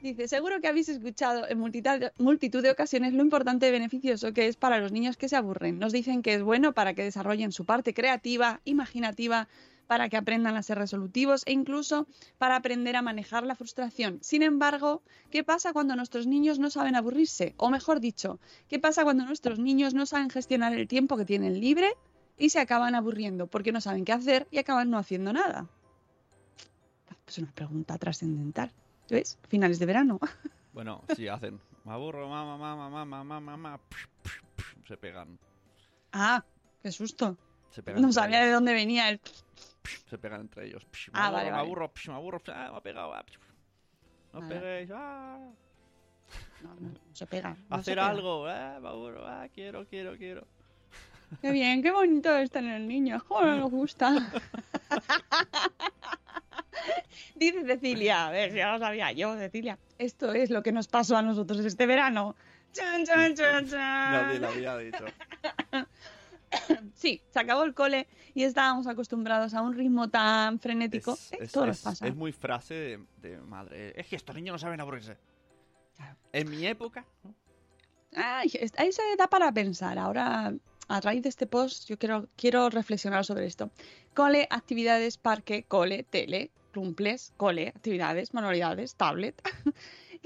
Dice, seguro que habéis escuchado en multitud de ocasiones lo importante y beneficioso que es para los niños que se aburren. Nos dicen que es bueno para que desarrollen su parte creativa, imaginativa, para que aprendan a ser resolutivos e incluso para aprender a manejar la frustración. Sin embargo, ¿qué pasa cuando nuestros niños no saben aburrirse? O mejor dicho, ¿qué pasa cuando nuestros niños no saben gestionar el tiempo que tienen libre y se acaban aburriendo porque no saben qué hacer y acaban no haciendo nada? Es una pregunta trascendental. ¿Ves? Finales de verano. <laughs> Bueno, sí, hacen. Me aburro, mamá, mamá, mamá, mamá, mamá. Se pegan. Ah, qué susto. Se pegan No sabía de dónde venía el... Se pegan entre ellos. Me Ah, aburro, vale, me aburro, me aburro. Ah, me ha pegado. ah, No Vale. peguéis. ah. No, no, no se pega. no se Hacer pega. algo. ah, me aburro. Ah, quiero, quiero, quiero. Qué bien, qué bonito es tener el niño. Joder, me gusta. <laughs> Dice Cecilia, a ver, ya lo sabía yo, Cecilia. Esto es lo que nos pasó a nosotros este verano. Chan, chan, chan, <laughs> chan. Nadie lo había dicho. <laughs> <coughs> Sí, se acabó el cole y estábamos acostumbrados a un ritmo tan frenético. Es, Eh, es- Todo es- nos pasa. es muy frase de, de madre. Es que estos niños no saben aburrirse. En mi época, ¿no? Ay, es- ahí se da para pensar. Ahora, a raíz de este post, yo quiero, quiero reflexionar sobre esto. Cole, actividades, parque, cole, tele, cumples, cole, actividades, manualidades, tablet. <laughs>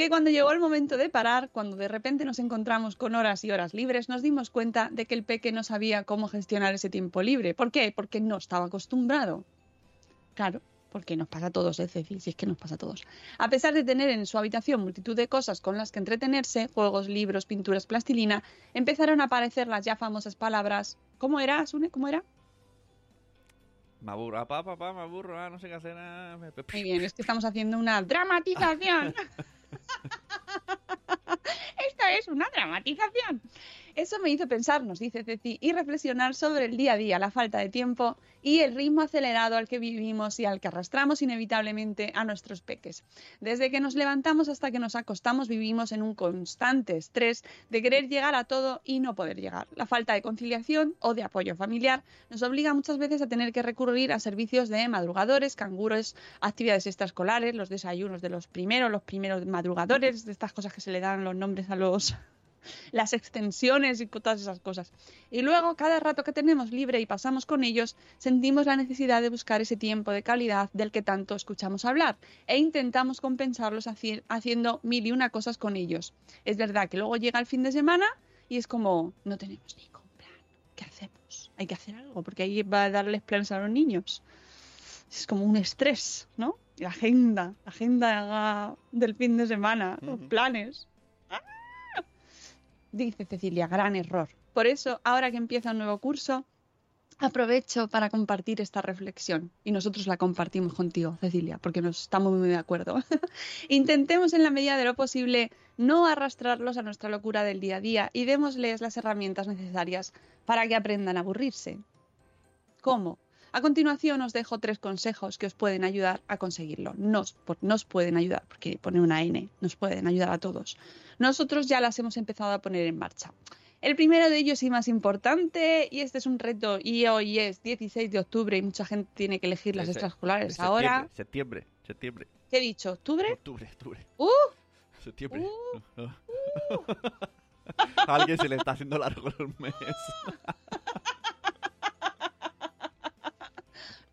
que cuando llegó el momento de parar, cuando de repente nos encontramos con horas y horas libres, nos dimos cuenta de que el peque no sabía cómo gestionar ese tiempo libre. ¿Por qué? Porque no estaba acostumbrado. Claro, porque nos pasa a todos, ¿eh, Ceci? Si es que nos pasa a todos. A pesar de tener en su habitación multitud de cosas con las que entretenerse, juegos, libros, pinturas, plastilina, empezaron a aparecer las ya famosas palabras. ¿Cómo era, Sune? ¿Cómo era? me aburro. Ah, papá, papá, me aburro. Ah, no sé qué hacer. ah, me- Muy bien, es que estamos haciendo una dramatización. <laughs> Esto es una dramatización. Eso me hizo pensar, nos dice Ceci, y reflexionar sobre el día a día, la falta de tiempo y el ritmo acelerado al que vivimos y al que arrastramos inevitablemente a nuestros peques. Desde que nos levantamos hasta que nos acostamos vivimos en un constante estrés de querer llegar a todo y no poder llegar. La falta de conciliación o de apoyo familiar nos obliga muchas veces a tener que recurrir a servicios de madrugadores, canguros, actividades extraescolares, los desayunos de los primeros, los primeros madrugadores, de estas cosas que se le dan los nombres a los las extensiones y todas esas cosas. Y luego, cada rato que tenemos libre y pasamos con ellos, sentimos la necesidad de buscar ese tiempo de calidad del que tanto escuchamos hablar e intentamos compensarlos haci- haciendo mil y una cosas con ellos. Es verdad que luego llega el fin de semana y es como, no tenemos ningún plan. ¿Qué hacemos? Hay que hacer algo, porque ahí va a darles planes a los niños. Es como un estrés, ¿no? La agenda, la agenda del fin de semana, los planes. Dice Cecilia, gran error. Por eso, ahora que empieza un nuevo curso, aprovecho para compartir esta reflexión. Y nosotros la compartimos contigo, Cecilia, porque nos estamos muy de acuerdo. <laughs> Intentemos en la medida de lo posible no arrastrarlos a nuestra locura del día a día y démosles las herramientas necesarias para que aprendan a aburrirse. ¿Cómo? A continuación os dejo tres consejos que os pueden ayudar a conseguirlo. Nos, por- nos pueden ayudar, porque pone una N, nos pueden ayudar a todos. Nosotros ya las hemos empezado a poner en marcha. El primero de ellos y más importante, y este es un reto, y hoy es 16 de octubre y mucha gente tiene que elegir las extraescolares ahora. Septiembre, septiembre. ¿Qué he dicho? ¿Octubre? Octubre, octubre. ¡Uh! Septiembre. <laughs> A alguien se le está haciendo largo el mes. <laughs>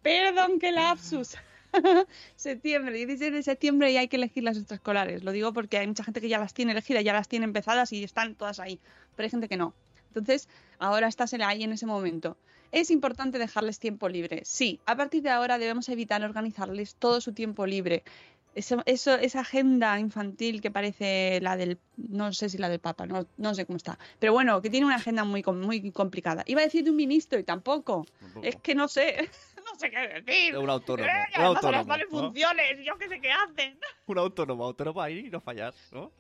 Perdón, qué lapsus. <laughs> septiembre, 16 de septiembre y hay que elegir las extraescolares. Lo digo porque hay mucha gente que ya las tiene elegidas, ya las tiene empezadas y están todas ahí. Pero hay gente que no. Entonces, ahora estás ahí en ese momento. Es importante dejarles tiempo libre. Sí, a partir de ahora debemos evitar organizarles todo su tiempo libre. Eso, eso- esa agenda infantil que parece la del, no sé si la del Papa, no, no sé cómo está, pero bueno, que tiene una agenda muy, muy complicada. Iba a decir de un ministro y tampoco. Es que no sé, no sé qué decir. Un autónomo, Eh, un autónomo, las ¿no? funciones, yo qué sé qué hacen. Un autónomo, autónomo ahí y no fallar, ¿no?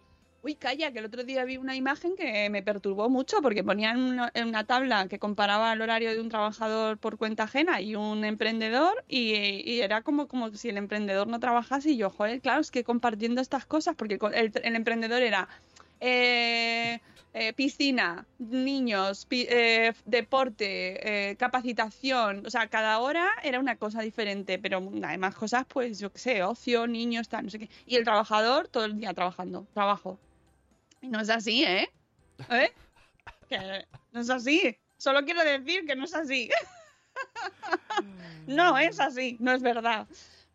Uy, calla, que el otro día vi una imagen que me perturbó mucho porque ponían una, en una tabla que comparaba el horario de un trabajador por cuenta ajena y un emprendedor y, y era como, como si el emprendedor no trabajase y yo, joder, claro, es que compartiendo estas cosas, porque el, el- el emprendedor era eh, eh, piscina, niños, eh, deporte, capacitación, o sea, cada hora era una cosa diferente, pero además cosas, pues, yo qué sé, ocio, niños, no sé qué. Y el trabajador todo el día trabajando, trabajo. Y no es así, ¿eh? ¿Eh? No es así. Solo quiero decir que no es así. <laughs> no es así, no es verdad.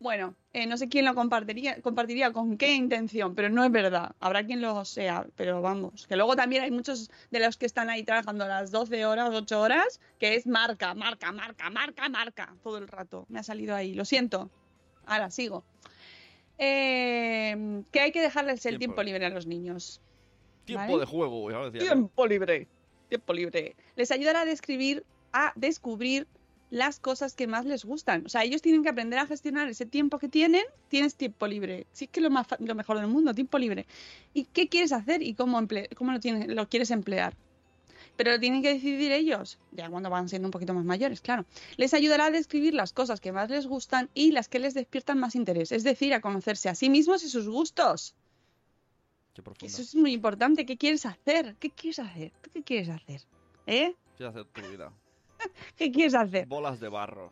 Bueno, eh, no sé quién lo compartiría, compartiría con qué intención, pero no es verdad. Habrá quien lo sea, pero vamos. Que luego también hay muchos de los que están ahí trabajando las 12 horas, 8 horas, que es marca, marca, marca, marca, marca, todo el rato. Me ha salido ahí, lo siento. Ahora sigo. Eh, que hay que dejarles el Tiempo. tiempo libre a los niños. Tiempo ¿Vale? de juego, ya lo decía. ¿no? Tiempo libre. Tiempo libre. Les ayudará a describir, a descubrir las cosas que más les gustan. O sea, ellos tienen que aprender a gestionar ese tiempo que tienen. Tienes tiempo libre. Sí que es lo, más, lo mejor del mundo, tiempo libre. ¿Y qué quieres hacer y cómo, emple- cómo lo, tienes, lo quieres emplear? Pero lo tienen que decidir ellos, ya cuando van siendo un poquito más mayores, claro. Les ayudará a describir las cosas que más les gustan y las que les despiertan más interés. Es decir, a conocerse a sí mismos y sus gustos. Qué Que eso es muy importante. ¿Qué quieres hacer? ¿Qué quieres hacer? ¿Tú qué quieres hacer? ¿Eh? ¿Qué hacer tu vida? <laughs> ¿Qué quieres hacer? Bolas de barro.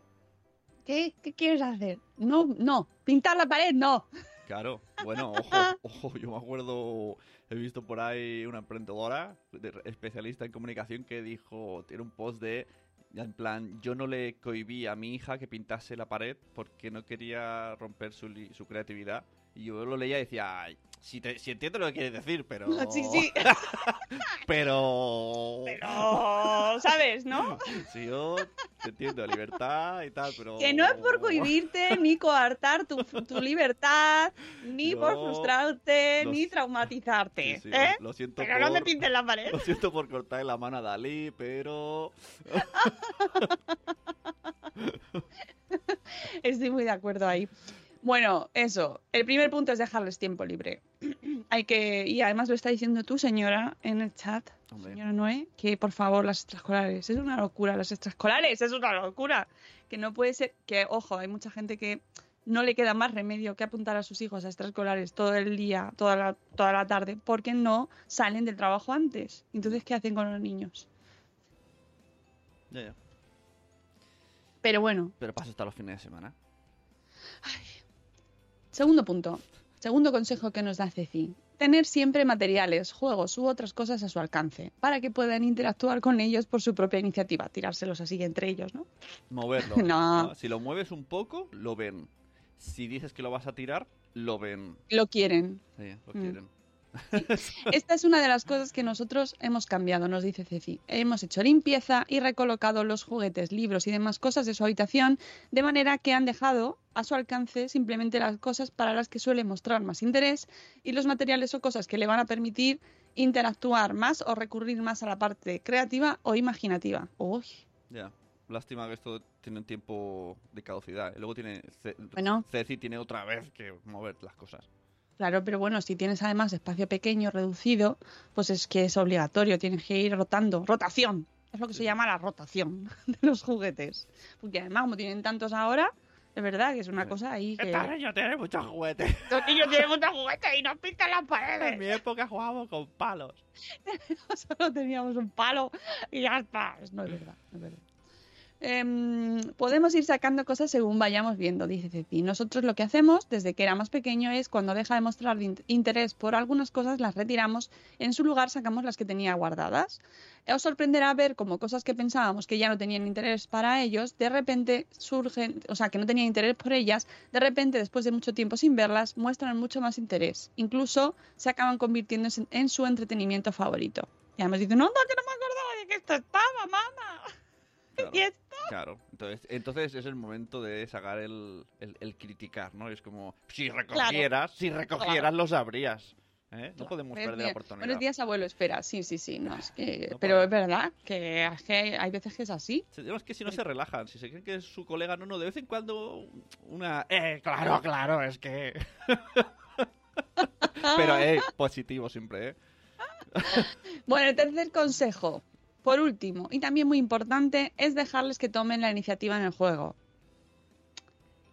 ¿Qué? ¿Qué quieres hacer? No, no. Pintar la pared, no. Claro, bueno, <laughs> ojo, ojo, yo me acuerdo, he visto por ahí una emprendedora, de- especialista en comunicación, que dijo, tiene un post de, en plan, yo no le cohibí a mi hija que pintase la pared porque no quería romper su, su creatividad. Y yo lo leía y decía, "Ay, si, te- si entiendo lo que quieres decir, pero... <laughs> Sí, sí. <laughs> pero... Pero, ¿sabes, no? <laughs> Sí, yo te entiendo, libertad y tal, pero... Que no es por cohibirte, ni coartar tu, tu libertad, ni por frustrarte, ni traumatizarte. Sí, sí, ¿eh? lo, lo siento Pero no me pintes la pared. Lo siento por cortarle la mano a Dalí, pero... Estoy muy de acuerdo ahí. Bueno, eso. El primer punto es dejarles tiempo libre. <clears throat> Hay que, y además lo está diciendo tú, señora, en el chat, Hombre. señora Noé, que por favor las extraescolares, es una locura, las extraescolares, es una locura. Que no puede ser, que ojo, hay mucha gente que no le queda más remedio que apuntar a sus hijos a extraescolares todo el día, toda la, toda la tarde, porque no salen del trabajo antes. Entonces, ¿qué hacen con los niños? Ya, ya. Pero bueno, Pero paso hasta los fines de semana. Segundo punto. Segundo consejo que nos da Ceci. Tener siempre materiales, juegos u otras cosas a su alcance para que puedan interactuar con ellos por su propia iniciativa. Tirárselos así entre ellos, ¿no? Moverlo. <laughs> No. Si lo mueves un poco, lo ven. Si dices que lo vas a tirar, lo ven. Lo quieren. Sí, lo Mm. <laughs> Esta es una de las cosas que nosotros hemos cambiado, nos dice Ceci. Hemos hecho limpieza y recolocado los juguetes, libros y demás cosas de su habitación de manera que han dejado a su alcance simplemente las cosas para las que suele mostrar más interés y los materiales o cosas que le van a permitir interactuar más o recurrir más a la parte creativa o imaginativa. Uy, Ya. Lástima que esto tiene un tiempo de caducidad. Y luego tiene. Ce- Bueno. Ceci tiene otra vez que mover las cosas. Claro, pero bueno, si tienes además espacio pequeño, reducido, pues es que es obligatorio, tienes que ir rotando. Rotación, es lo que se llama la rotación <laughs> de los juguetes. Porque además, como tienen tantos ahora, es verdad que es una cosa ahí que... Esta niña tiene muchos juguetes. <laughs> Los niños tienen muchos juguetes y nos pintan las En paredes. mi época jugábamos con palos. <laughs> Solo teníamos un palo y ya está. No es verdad, no es verdad. Em, podemos ir sacando cosas según vayamos viendo, dice Ceci. Nosotros lo que hacemos desde que era más pequeño es cuando deja de mostrar interés por algunas cosas, las retiramos, en su lugar sacamos las que tenía guardadas. Os sorprenderá ver como cosas que pensábamos que ya no tenían interés para ellos, de repente surgen, o sea, que no tenían interés por ellas, de repente después de mucho tiempo sin verlas, muestran mucho más interés. Incluso se acaban convirtiendo en, en su entretenimiento favorito. Y además dicen, no, no, que no me acordaba de que esto estaba, mamá. Claro, Y esto. claro. Entonces, entonces es el momento de sacar el, el, el criticar, ¿no? Es como, si recogieras, si recogieras Claro. lo sabrías. ¿eh? No podemos perder la oportunidad. Buenos días, abuelo. Espera, sí, sí, sí. No, es que... No Pero es verdad que, hay- veces que es así. Sí, Es que si no se relajan, si se creen que es su colega, no, no, de vez en cuando una... Eh, claro, claro, es que... <laughs> Pero, eh, positivo siempre, ¿eh? <laughs> Bueno, el tercer consejo, por último, y también muy importante, es dejarles que tomen la iniciativa en el juego.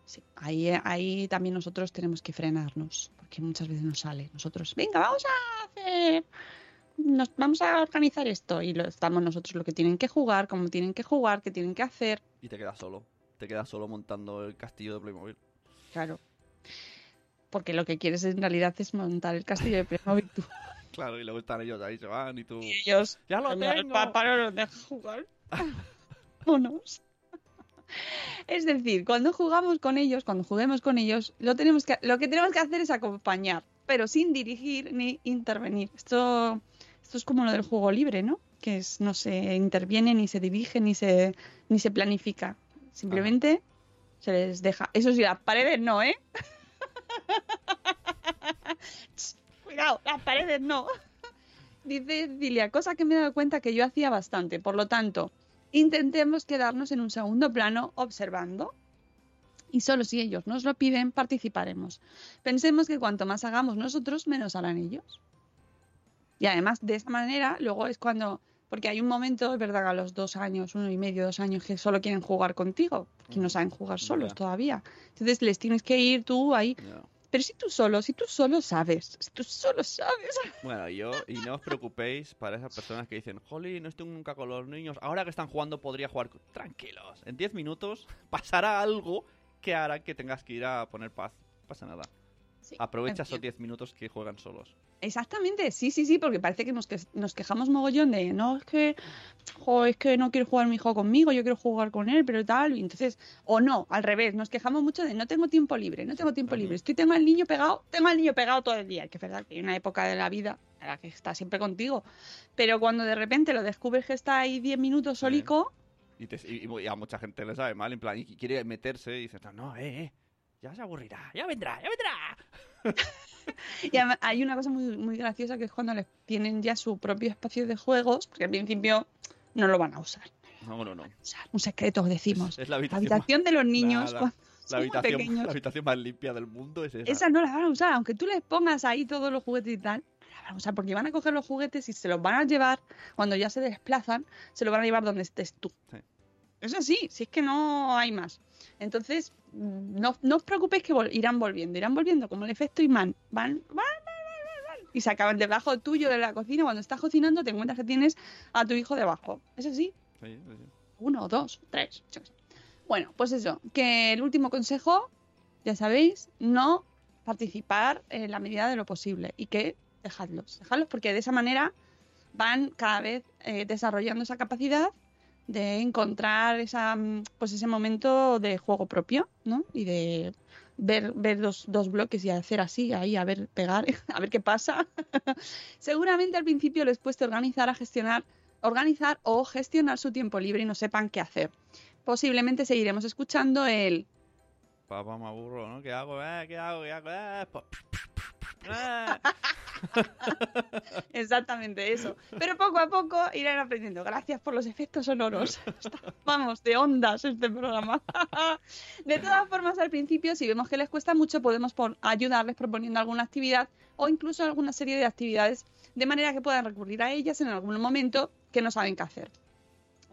Sí, ahí, ahí también nosotros tenemos que frenarnos, porque muchas veces nos sale. Nosotros, venga, vamos a hacer, nos, vamos a organizar esto, y lo estamos nosotros lo que tienen que jugar, cómo tienen que jugar, qué tienen que hacer. Y te quedas solo. Te quedas solo montando el castillo de Playmobil. Claro. Porque lo que quieres en realidad es montar el castillo de Playmobil tú. <laughs> Claro, y luego están ellos ahí, se van y tú... Y ellos, ¡Ya lo "Coño, el tengo! papá no nos deja jugar. <laughs> Vámonos. Es decir, cuando jugamos con ellos, cuando juguemos con ellos, lo, tenemos que, lo que tenemos que hacer es acompañar, pero sin dirigir ni intervenir. Esto, esto es como lo del juego libre, ¿no? Que es, no se interviene, ni se dirige, ni se, ni se planifica. Simplemente se les deja. Eso sí, las paredes no, ¿eh? <laughs> Cuidado, las paredes no. <laughs> Dice Cilia, cosa que me he dado cuenta que yo hacía bastante. Por lo tanto, intentemos quedarnos en un segundo plano observando. Y solo si ellos nos lo piden, participaremos. Pensemos que cuanto más hagamos nosotros, menos harán ellos. Y además, de esa manera, luego es cuando. Porque hay un momento, es verdad, a los dos años, uno y medio, dos años, que solo quieren jugar contigo, que no saben jugar solos todavía. Entonces les tienes que ir tú ahí. Pero si tú solo, si tú solo sabes, si tú solo sabes. Bueno, yo, y no os preocupéis para esas personas que dicen, Jolly, no estoy nunca con los niños, ahora que están jugando podría jugar. con-". Tranquilos, en 10 minutos pasará algo que hará que tengas que ir a poner paz. No pasa nada. Sí, Aprovecha esos fin. 10 minutos que juegan solos. Exactamente, sí, sí, sí, porque parece que nos, que nos quejamos mogollón de, no, es que, jo, es que no quiere jugar mi hijo conmigo, yo quiero jugar con él, pero tal, y entonces, o no, al revés, nos quejamos mucho de, no tengo tiempo libre, no tengo tiempo libre, estoy, tengo al niño pegado, tengo al niño pegado todo el día, que es verdad que hay una época de la vida en la que está siempre contigo, pero cuando de repente lo descubres que está ahí 10 minutos solico, Y, te- y- y a mucha gente le sabe mal, en plan, y quiere meterse y dices, no, eh, eh, ya se aburrirá, ya vendrá, ya vendrá. <laughs> Y hay una cosa muy, muy graciosa que es cuando les tienen ya su propio espacio de juegos, porque al principio no lo van a usar. No, no, no. Un secreto, decimos. Es la La habitación, habitación de los niños Nada. cuando la, habitación, pequeños. la habitación más limpia del mundo es esa. Esa no la van a usar, aunque tú les pongas ahí todos los juguetes y tal. No la van a usar porque van a coger los juguetes y se los van a llevar, cuando ya se desplazan, se los van a llevar donde estés tú. Sí. Es así, si es que no hay más. Entonces, no, no os preocupéis que vol- irán volviendo, irán volviendo como el efecto imán. Van, van, van, van, van, y se acaban debajo tuyo de la cocina. Cuando estás cocinando, te encuentras que tienes a tu hijo debajo. Es así, Sí, sí, uno, dos, tres. Bueno, pues eso, que el último consejo, ya sabéis, no participar en la medida de lo posible y que dejadlos, dejadlos porque de esa manera van cada vez eh, desarrollando esa capacidad de encontrar esa, mm, pues ese momento de juego propio, ¿no? Y de, ver, ver dos, dos bloques y hacer así, ahí, a ver, pegar, <laughs> a ver qué pasa. <laughs> Seguramente al principio les cueste organizar, a gestionar, organizar o gestionar su tiempo libre y no sepan qué hacer. Posiblemente seguiremos escuchando el Papá, me aburro, ¿no? ¿Qué hago? Eh, ¿Qué hago? ¿Qué hago? Eh, pa- <laughs> Eh. <laughs> Exactamente eso. Pero poco a poco irán aprendiendo. Gracias por los efectos sonoros. <laughs> Vamos, de ondas este programa. <laughs> De todas formas, al principio, si vemos que les cuesta mucho, podemos ayudarles proponiendo alguna actividad o incluso alguna serie de actividades de manera que puedan recurrir a ellas en algún momento que no saben qué hacer.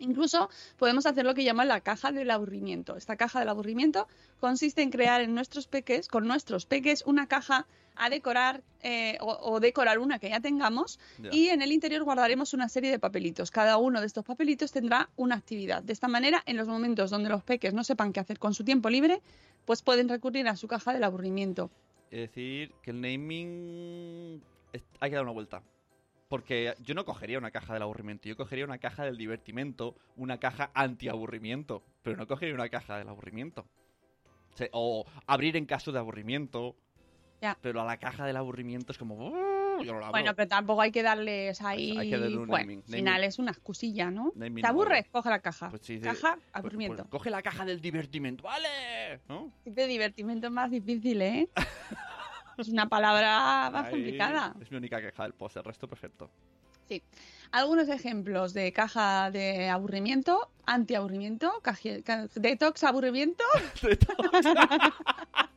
Incluso podemos hacer lo que llaman la caja del aburrimiento. Esta caja del aburrimiento consiste en crear en nuestros peques, con nuestros peques, una caja a decorar eh, o, o decorar una que ya tengamos y en el interior guardaremos una serie de papelitos. Cada uno de estos papelitos tendrá una actividad. De esta manera, en los momentos donde los peques no sepan qué hacer con su tiempo libre, pues pueden recurrir a su caja del aburrimiento. Es decir, que el naming hay que dar una vuelta. Porque yo no cogería una caja del aburrimiento, yo cogería una caja del divertimento, una caja anti-aburrimiento, pero no cogería una caja del aburrimiento. O abrir en caso de aburrimiento. Ya. Pero a la caja del aburrimiento es como... "Uh, yo no la abro". Bueno, pero tampoco hay que darles ahí. Hay que darle un bueno, naming, al final es una excusilla, ¿no? Naming ¿Te aburres? Coge la caja. Pues sí, caja, pues- aburrimiento. pues coge la caja del divertimento, ¿vale? ¿No? Siempre divertimento es más difícil, ¿eh? <laughs> es una palabra más Ahí complicada. Es mi única queja del post, el resto perfecto. Sí. Algunos ejemplos de caja de aburrimiento, anti-aburrimiento, detox aburrimiento. <laughs> <laughs>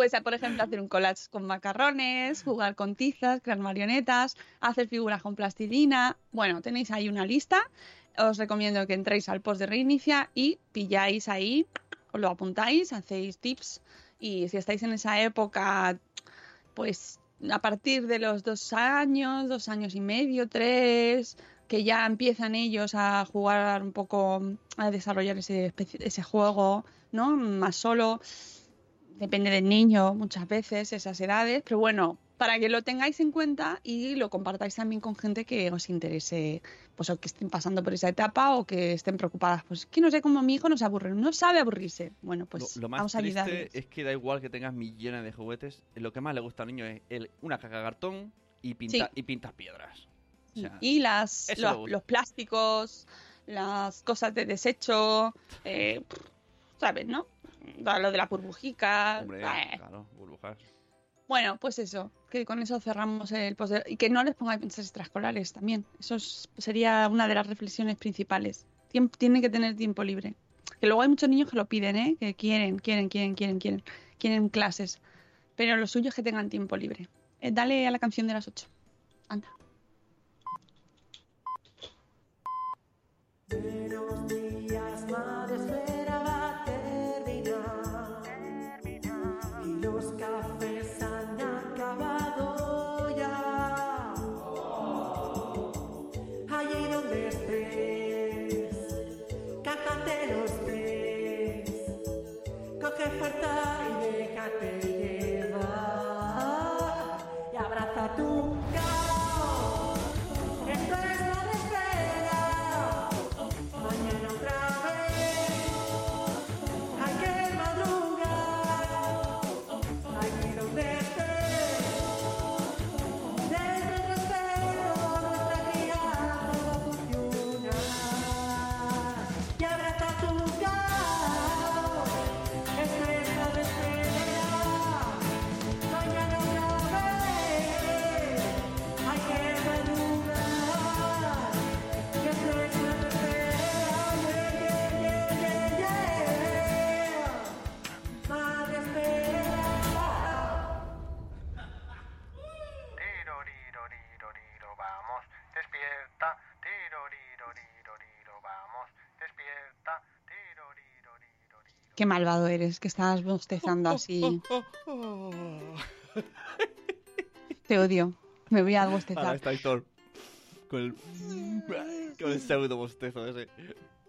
Pues, por ejemplo, hacer un collage con macarrones, jugar con tizas, crear marionetas, hacer figuras con plastilina. Bueno, tenéis ahí una lista. Os recomiendo que entréis al post de Reinicia y pilláis ahí, os lo apuntáis, hacéis tips. Y si estáis en esa época, pues a partir de los dos años, dos años y medio, tres, que ya empiezan ellos a jugar un poco, a desarrollar ese, ese juego, ¿no? Más solo. Depende del niño muchas veces, esas edades, pero bueno, para que lo tengáis en cuenta y lo compartáis también con gente que os interese, pues o que estén pasando por esa etapa o que estén preocupadas. Pues que no sé cómo mi hijo no se aburre, no sabe aburrirse. Bueno, pues lo, lo más vamos a triste ayudarles. es que da igual que tengas millones de juguetes, lo que más le gusta al niño es el, una caja de cartón y, pinta, Sí. y pintar piedras. O sea, y las, los plásticos, las cosas de desecho, eh, ¿sabes, no? Lo de la burbujica. hombre, eh. claro, burbujas. Bueno, pues eso, que con eso cerramos el post y que no les pongáis pensar extraescolares también. Eso es- sería una de las reflexiones principales. Tienen que tener tiempo libre. Que luego hay muchos niños que lo piden, ¿eh? Que quieren, quieren, quieren, quieren, quieren, quieren clases. Pero lo suyo es que tengan tiempo libre. Eh, dale a la canción de las 8. Anda. Qué malvado eres, que estabas bostezando así. Te odio. Me voy a Ahora bostezar. está Héctor con el, con el pseudo bostezo ese.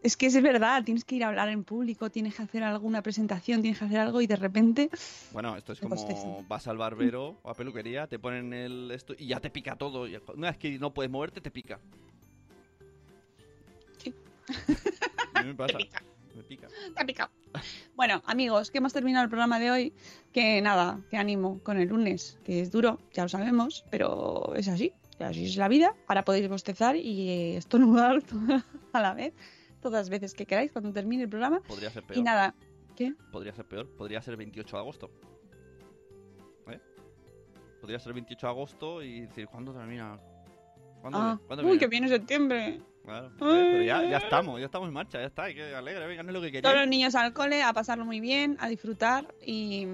Es que es verdad, tienes que ir a hablar en público, tienes que hacer alguna presentación, tienes que hacer algo y de repente. Bueno, esto es como bostezo. vas al barbero o a peluquería, te ponen el esto y ya te pica todo. Una vez que no puedes moverte, te pica. Sí. A mí me pasa. Me pica. Te ha picado. Bueno, amigos, que hemos terminado el programa de hoy. Que nada, que ánimo con el lunes, que es duro, ya lo sabemos, pero es así. Así es la vida. Ahora podéis bostezar y estornudar <laughs> a la vez, todas las veces que queráis cuando termine el programa. Podría ser peor. Y nada, ¿qué? Podría ser peor. Podría ser 28 de agosto. ¿Eh? Podría ser 28 de agosto y decir, ¿cuándo termina? ¿Cuándo, Ah, ¿cuándo uy, viene? que viene septiembre. Claro, pero ya, ya estamos, ya estamos en marcha, ya está, hay que alegre, venga, no es lo que Todos los quería. niños al cole, a pasarlo muy bien, a disfrutar y,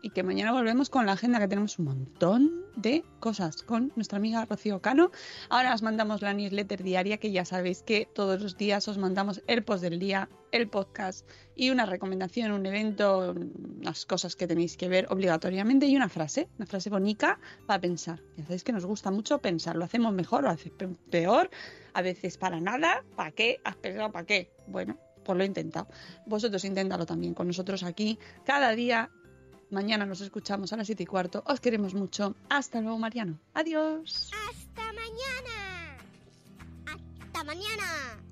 y que mañana volvemos con la agenda que tenemos un montón de cosas con nuestra amiga Rocío Cano. Ahora os mandamos la newsletter diaria que ya sabéis que todos los días os mandamos el post del día, el podcast y una recomendación, un evento, unas cosas que tenéis que ver obligatoriamente y una frase, una frase bonita para pensar. Ya sabéis que nos gusta mucho pensar, lo hacemos mejor, lo hacemos pe- peor, a veces para nada, ¿para qué? ¿Has pensado para qué? Bueno, pues lo he intentado. Vosotros inténtalo también con nosotros aquí cada día. Mañana nos escuchamos a las 7 y cuarto. Os queremos mucho. Hasta luego, Mariano. Adiós. Hasta mañana. Hasta mañana.